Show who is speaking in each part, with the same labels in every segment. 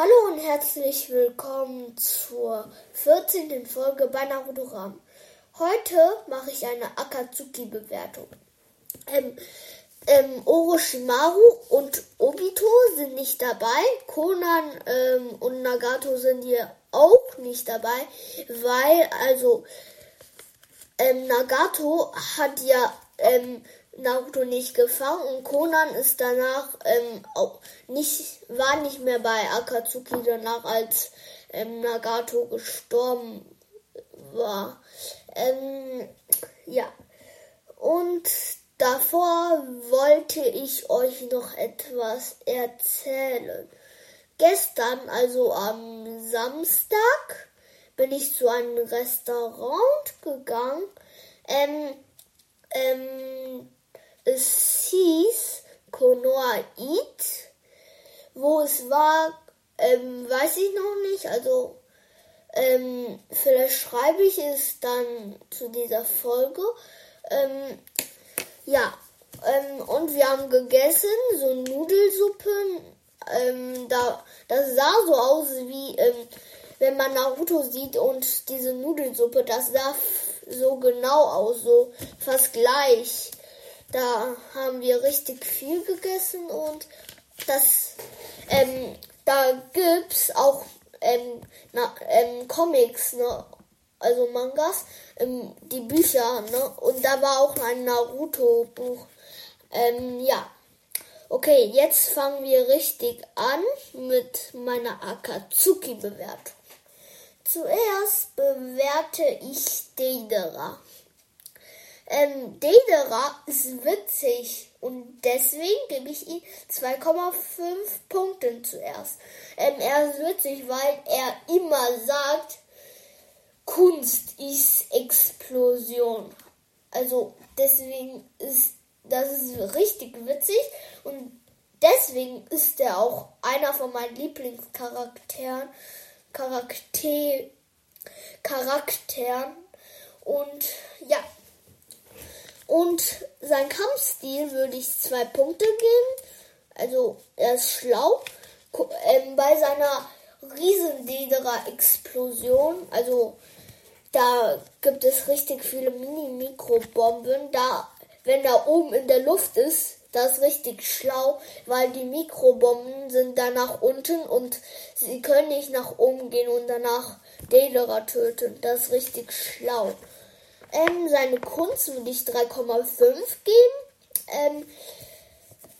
Speaker 1: Hallo und herzlich willkommen zur 14. Folge bei Naruto Ram. Heute mache ich eine Akatsuki-Bewertung. Ähm, ähm, Orochimaru und Obito sind nicht dabei. Konan ähm, und Nagato sind hier auch nicht dabei, weil also ähm, Nagato hat ja ähm, Naruto nicht gefangen und Conan ist danach ähm, auch nicht, war nicht mehr bei Akatsuki danach, als ähm, Nagato gestorben war. Ähm, ja. Und davor wollte ich euch noch etwas erzählen. Gestern, also am Samstag, bin ich zu einem Restaurant gegangen. Ähm, ähm, es hieß Konoa Eat. Wo es war, ähm, weiß ich noch nicht. Also, ähm, vielleicht schreibe ich es dann zu dieser Folge. Ähm, ja, ähm, und wir haben gegessen, so Nudelsuppe. Ähm, da, das sah so aus wie, ähm, wenn man Naruto sieht und diese Nudelsuppe, das sah so genau aus, so fast gleich. Da haben wir richtig viel gegessen und das, ähm, da gibt's auch ähm, na, ähm, Comics, ne? also Mangas, ähm, die Bücher, ne? Und da war auch ein Naruto-Buch. Ähm, ja. Okay, jetzt fangen wir richtig an mit meiner Akatsuki-Bewertung. Zuerst bewerte ich Deidara. Ähm, Dedera ist witzig und deswegen gebe ich ihm 2,5 Punkte zuerst. Ähm, er ist witzig, weil er immer sagt, Kunst ist Explosion. Also deswegen ist das ist richtig witzig und deswegen ist er auch einer von meinen Lieblingscharakteren. Charakter, Charakteren. Und ja, und sein Kampfstil würde ich zwei Punkte geben. Also er ist schlau. Ähm, bei seiner Riesendedera-Explosion, also da gibt es richtig viele Mini-Mikrobomben. Da, wenn er oben in der Luft ist, das ist richtig schlau, weil die Mikrobomben sind da nach unten und sie können nicht nach oben gehen und danach Dedera töten. Das ist richtig schlau. Ähm, seine Kunst würde ich 3,5 geben. Ähm,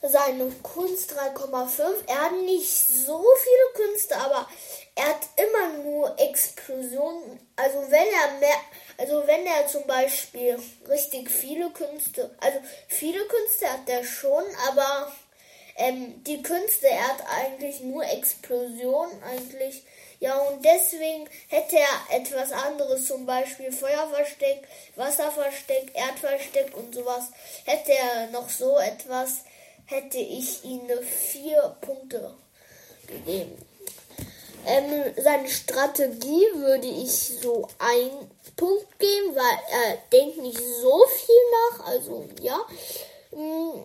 Speaker 1: seine Kunst 3,5. Er hat nicht so viele Künste, aber er hat immer nur Explosionen. Also wenn er mehr, also wenn er zum Beispiel richtig viele Künste, also viele Künste hat er schon, aber ähm, die Künste, er hat eigentlich nur Explosionen eigentlich. Ja, und deswegen hätte er etwas anderes, zum Beispiel Feuerversteck, Wasserversteck, Erdversteck und sowas. Hätte er noch so etwas, hätte ich ihm vier Punkte gegeben. Ähm, seine Strategie würde ich so ein Punkt geben, weil er denkt nicht so viel nach. Also ja, hm,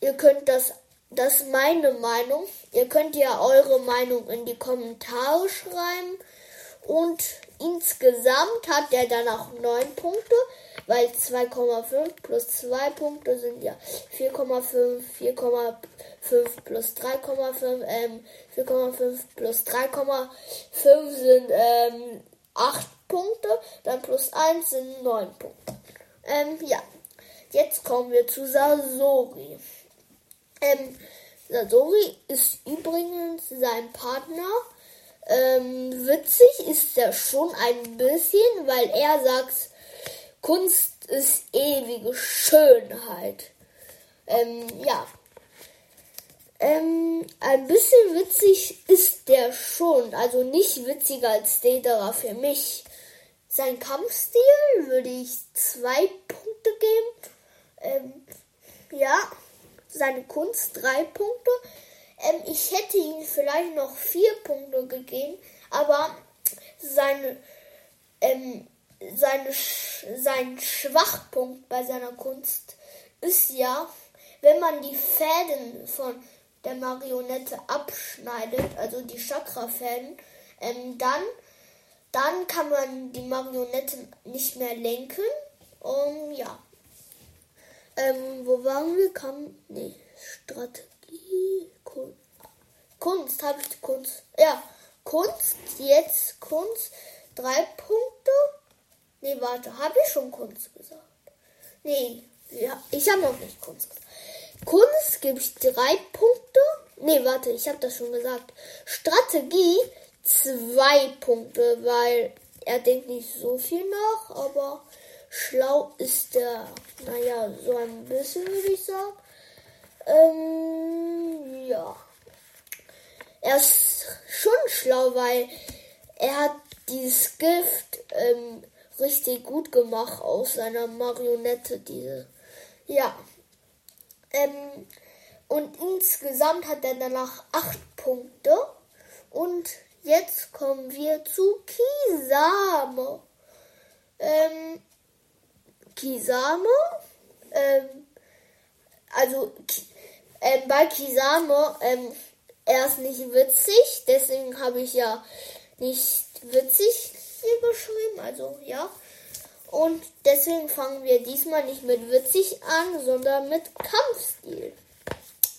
Speaker 1: ihr könnt das das ist meine Meinung. Ihr könnt ja eure Meinung in die Kommentare schreiben. Und insgesamt hat er dann auch 9 Punkte, weil 2,5 plus 2 Punkte sind ja 4,5, 4,5 plus 3,5, ähm, 4,5 plus 3,5 sind ähm, 8 Punkte, dann plus 1 sind 9 Punkte. Ähm, ja, jetzt kommen wir zu Sasori. Ähm, Sasori ist übrigens sein Partner. Ähm, witzig ist er schon ein bisschen, weil er sagt, Kunst ist ewige Schönheit. Ähm, ja. Ähm, ein bisschen witzig ist der schon, also nicht witziger als Dedera für mich. Sein Kampfstil würde ich zwei Punkte geben. Ähm, ja seine Kunst drei Punkte. Ähm, ich hätte ihm vielleicht noch vier Punkte gegeben, aber seine, ähm, seine, sein Schwachpunkt bei seiner Kunst ist ja, wenn man die Fäden von der Marionette abschneidet, also die Chakrafäden, ähm, dann, dann kann man die Marionette nicht mehr lenken. Um, ja. Ähm, wo waren wir? Kam, nee, Strategie, Kunst. Kunst, habe ich Kunst. Ja, Kunst, jetzt Kunst, drei Punkte. Nee, warte, habe ich schon Kunst gesagt? Nee, ja, ich habe noch nicht Kunst gesagt. Kunst gebe ich drei Punkte. Nee, warte, ich habe das schon gesagt. Strategie zwei Punkte, weil er denkt nicht so viel nach, aber schlau ist er, naja, so ein bisschen würde ich sagen. Ähm, ja. Er ist schon schlau, weil er hat dieses Gift ähm, richtig gut gemacht aus seiner Marionette, diese. Ja. Ähm, und insgesamt hat er danach acht Punkte. Und jetzt kommen wir zu Kisame. Ähm, Kisame, ähm, also ähm, bei Kisame, ähm, er ist nicht witzig, deswegen habe ich ja nicht witzig hier geschrieben, also ja. Und deswegen fangen wir diesmal nicht mit witzig an, sondern mit Kampfstil.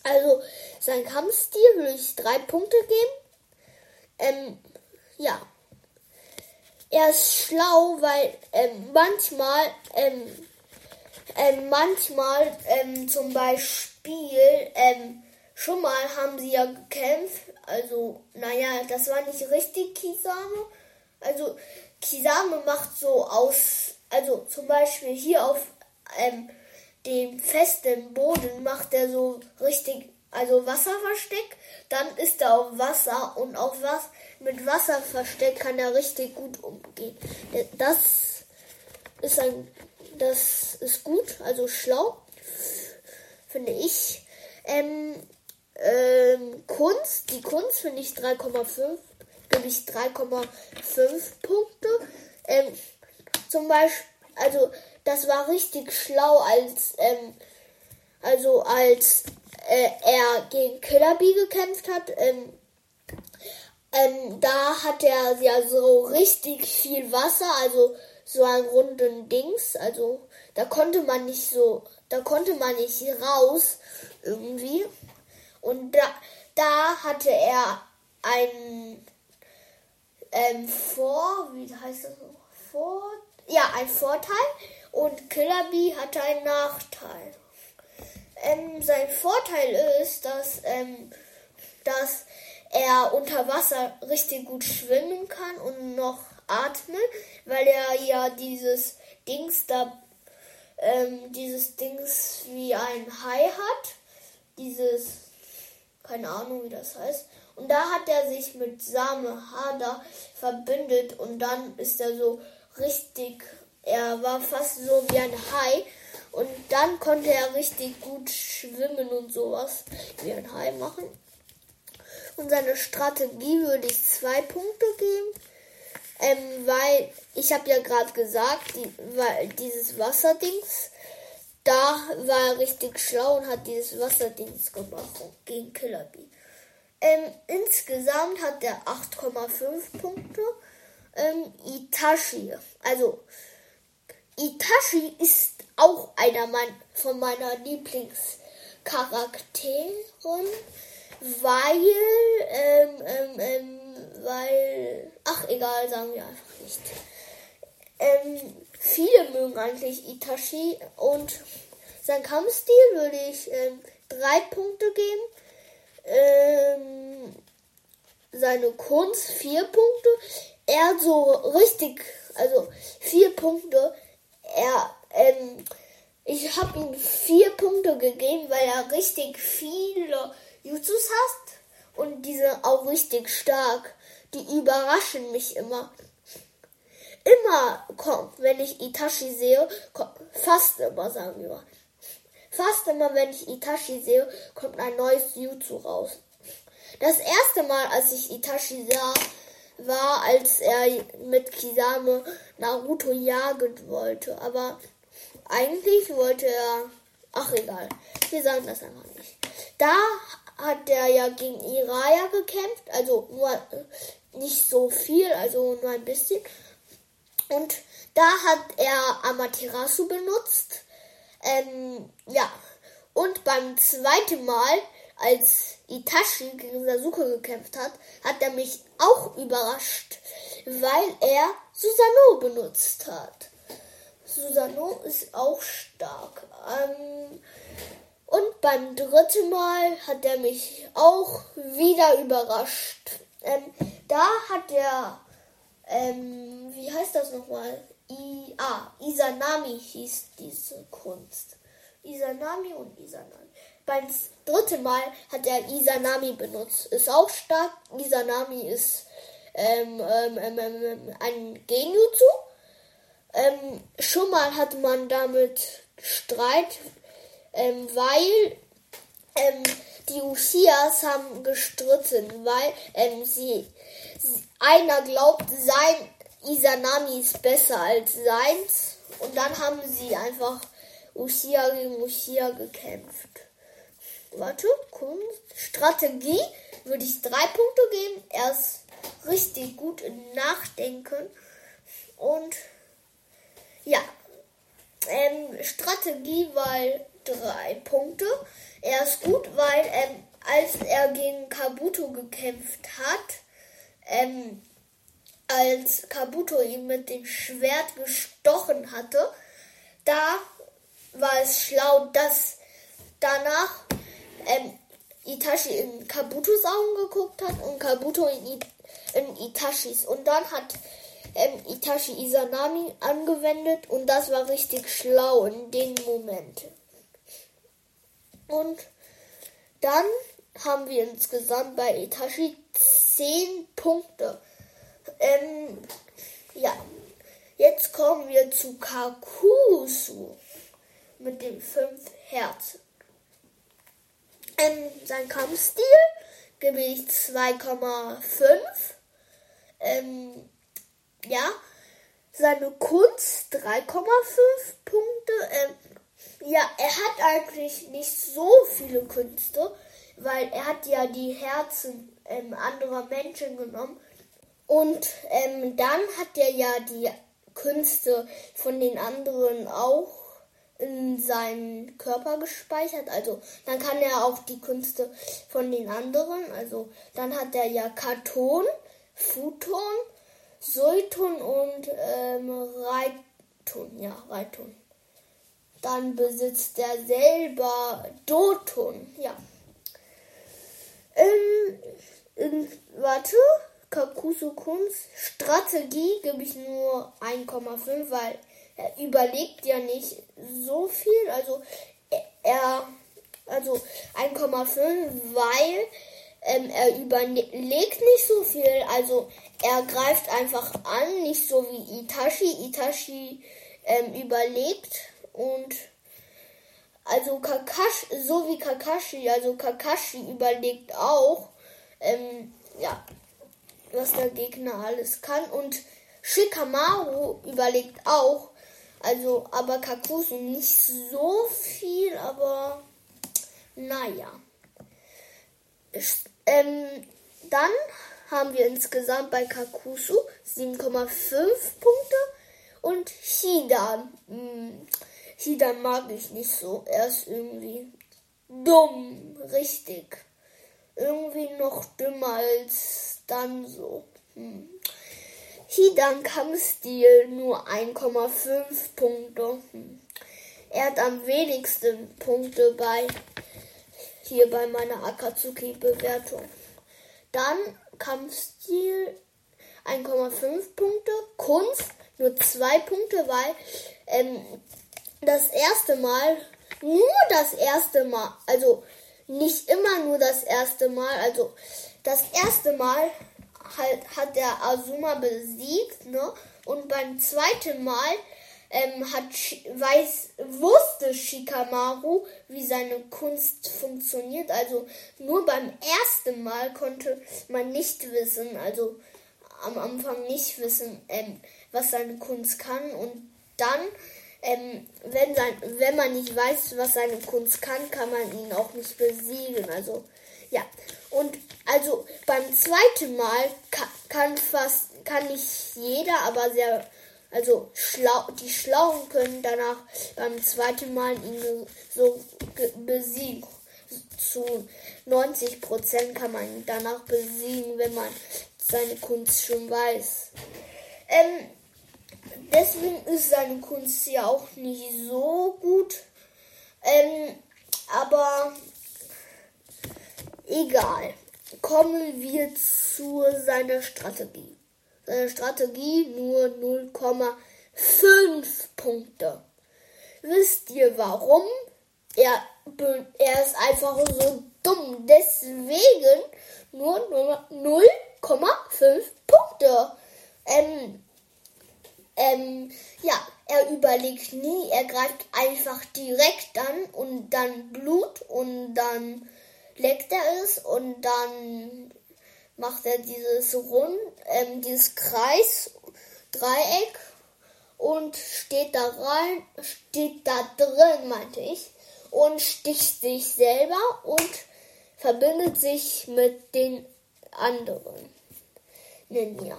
Speaker 1: Also sein Kampfstil würde ich drei Punkte geben. Ähm, ja. Er ist schlau, weil ähm, manchmal, ähm, ähm, manchmal ähm, zum Beispiel, ähm, schon mal haben sie ja gekämpft. Also, naja, das war nicht richtig Kisame. Also, Kisame macht so aus, also zum Beispiel hier auf ähm, dem festen Boden macht er so richtig, also Wasserversteck. Dann ist er auf Wasser und auf was mit Wasserversteck kann er richtig gut umgehen. Das ist ein, das ist gut, also schlau, finde ich. Ähm, ähm, Kunst, die Kunst finde ich 3,5 gebe ich 3,5 Punkte. Ähm, zum Beispiel, also das war richtig schlau, als ähm, also als äh, er gegen Killerby gekämpft hat. Ähm, ähm, da hat er ja so richtig viel Wasser, also so einen runden Dings. Also da konnte man nicht so, da konnte man nicht raus irgendwie. Und da, da hatte er ein ähm, vor, wie heißt das? Vor, ja, ein Vorteil und Killer Bee hatte einen Nachteil. Ähm, sein Vorteil ist, dass, ähm, dass er unter Wasser richtig gut schwimmen kann und noch atmen, weil er ja dieses Dings da, ähm, dieses Dings wie ein Hai hat. Dieses, keine Ahnung wie das heißt. Und da hat er sich mit Same Hada verbündet und dann ist er so richtig, er war fast so wie ein Hai. Und dann konnte er richtig gut schwimmen und sowas wie ein Hai machen. Und seine Strategie würde ich zwei Punkte geben. Ähm, weil ich habe ja gerade gesagt, die, weil dieses Wasserdings, da war er richtig schlau und hat dieses Wasserdings gemacht gegen Killer Bee. Ähm, insgesamt hat er 8,5 Punkte. Ähm, Itachi, also Itachi ist auch einer von meiner Lieblingscharakteren, weil, ähm, ähm, ähm, weil, ach egal, sagen wir einfach nicht. Ähm, viele mögen eigentlich Itachi und sein Kampfstil würde ich ähm, drei Punkte geben ähm, seine Kunst vier Punkte. Er so richtig, also vier Punkte. Er, ähm, ich habe ihm vier Punkte gegeben, weil er richtig viele Jutsus hat und diese auch richtig stark. Die überraschen mich immer. Immer kommt, wenn ich Itachi sehe, kommt, fast immer, sagen wir mal. Fast immer, wenn ich Itachi sehe, kommt ein neues Jutsu raus. Das erste Mal, als ich Itachi sah, war, als er mit Kisame Naruto jagen wollte. Aber eigentlich wollte er. Ach egal, wir sagen das einfach nicht. Da hat er ja gegen Iraya gekämpft, also nur nicht so viel, also nur ein bisschen. Und da hat er Amaterasu benutzt. Ähm, ja. Und beim zweiten Mal, als Itachi gegen Sasuke gekämpft hat, hat er mich auch überrascht, weil er Susanoo benutzt hat. Susanoo ist auch stark. Ähm, und beim dritten Mal hat er mich auch wieder überrascht. Ähm, da hat er, ähm, wie heißt das nochmal? I, ah, Isanami hieß diese Kunst. Isanami und Isanami. Beim dritten Mal hat er Isanami benutzt. Ist auch stark. Isanami ist ähm, ähm, ähm, ähm ein Genjutsu. Ähm, schon mal hat man damit Streit, ähm, weil ähm, die Uchihas haben gestritten, weil ähm, sie, einer glaubt, sein Isanami ist besser als seins und dann haben sie einfach Uchiha gegen Uchiha gekämpft. Warte, Kunst, Strategie würde ich drei Punkte geben. Er ist richtig gut Nachdenken und ja, ähm, Strategie, weil drei Punkte. Er ist gut, weil ähm, als er gegen Kabuto gekämpft hat, ähm, als Kabuto ihn mit dem Schwert gestochen hatte, da war es schlau, dass danach ähm, Itachi in Kabutos Augen geguckt hat und Kabuto in, in Itachis. Und dann hat ähm, Itachi Izanami angewendet und das war richtig schlau in dem Moment. Und dann haben wir insgesamt bei Itachi 10 Punkte. Ähm, ja, jetzt kommen wir zu Kakusu mit den 5 Herzen. Ähm, sein Kampfstil gebe ich 2,5. Ähm, ja, seine Kunst 3,5 Punkte. Ähm, ja, er hat eigentlich nicht so viele Künste, weil er hat ja die Herzen ähm, anderer Menschen genommen. Und ähm, dann hat er ja die Künste von den anderen auch in seinen Körper gespeichert. Also dann kann er auch die Künste von den anderen. Also dann hat er ja Karton, Futon, Sulton und ähm, Reitun. Ja, Reitun. Dann besitzt er selber Dotun. Ja. Ähm, in, warte. Kakusu Kunst. Strategie gebe ich nur 1,5, weil er überlegt ja nicht so viel. Also er, also 1,5, weil ähm, er überlegt nicht so viel. Also er greift einfach an, nicht so wie Itachi. Itachi ähm, überlegt und also Kakashi, so wie Kakashi, also Kakashi überlegt auch, ähm, ja, was der Gegner alles kann und Shikamaru überlegt auch, also aber Kakusu nicht so viel, aber naja. Ähm, dann haben wir insgesamt bei Kakusu 7,5 Punkte und Hidan. Hm, Hidan mag ich nicht so. Er ist irgendwie dumm, richtig. Irgendwie noch dümmer als dann so. Hm. Hidan Kampfstil nur 1,5 Punkte. Hm. Er hat am wenigsten Punkte bei hier bei meiner Akatsuki-Bewertung. Dann Kampfstil 1,5 Punkte, Kunst nur 2 Punkte, weil ähm, das erste Mal, nur das erste Mal, also nicht immer nur das erste Mal, also das erste Mal halt, hat der Azuma besiegt, ne? Und beim zweiten Mal ähm, hat, weiß, wusste Shikamaru, wie seine Kunst funktioniert. Also nur beim ersten Mal konnte man nicht wissen, also am Anfang nicht wissen, ähm, was seine Kunst kann. Und dann, ähm, wenn, sein, wenn man nicht weiß, was seine Kunst kann, kann man ihn auch nicht besiegen. Also ja, und also beim zweiten Mal kann, kann fast, kann nicht jeder, aber sehr, also schlau, die Schlauen können danach beim zweiten Mal ihn so besiegen. Zu 90 Prozent kann man danach besiegen, wenn man seine Kunst schon weiß. Ähm, deswegen ist seine Kunst ja auch nicht so gut. Ähm, aber egal. Kommen wir zu seiner Strategie. Seine Strategie nur 0,5 Punkte. Wisst ihr warum? Er, er ist einfach so dumm. Deswegen nur 0,5 Punkte. Ähm, ähm, ja, er überlegt nie, er greift einfach direkt an und dann Blut und dann leckt er es und dann macht er dieses Rund, ähm, dieses Kreis, Dreieck und steht da rein, steht da drin, meinte ich, und sticht sich selber und verbindet sich mit den anderen. Ninja.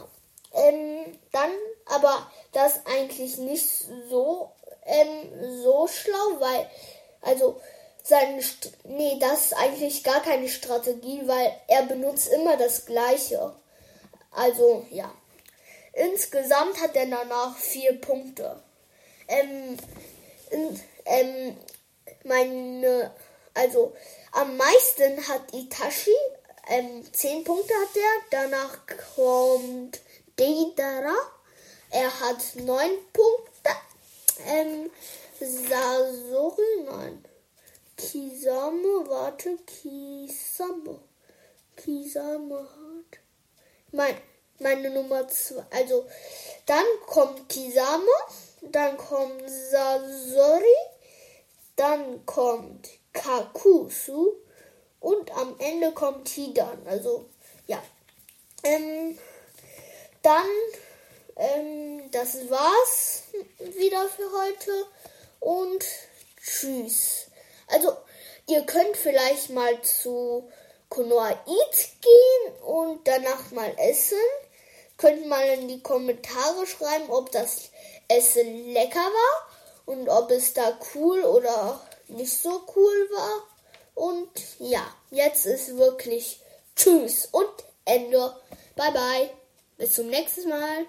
Speaker 1: Ähm, dann aber das eigentlich nicht so, ähm, so schlau, weil, also, seine, St nee, das ist eigentlich gar keine Strategie, weil er benutzt immer das Gleiche. Also, ja. Insgesamt hat er danach vier Punkte. Ähm, in, ähm, meine, also, am meisten hat Itachi, ähm, zehn Punkte hat er, danach kommt Deidara, er hat neun Punkte. Ähm, Sasori, nein. Kisame, warte, Kisame. Kisame hat. Mein, meine Nummer zwei. Also, dann kommt Kisame, dann kommt Sasori, dann kommt Kakusu und am Ende kommt Hidan. Also, ja. Ähm, dann, ähm, das war's wieder für heute und tschüss. Also, ihr könnt vielleicht mal zu Konoa Eat gehen und danach mal essen. Könnt mal in die Kommentare schreiben, ob das Essen lecker war und ob es da cool oder nicht so cool war. Und ja, jetzt ist wirklich Tschüss und Ende. Bye bye. Bis zum nächsten Mal.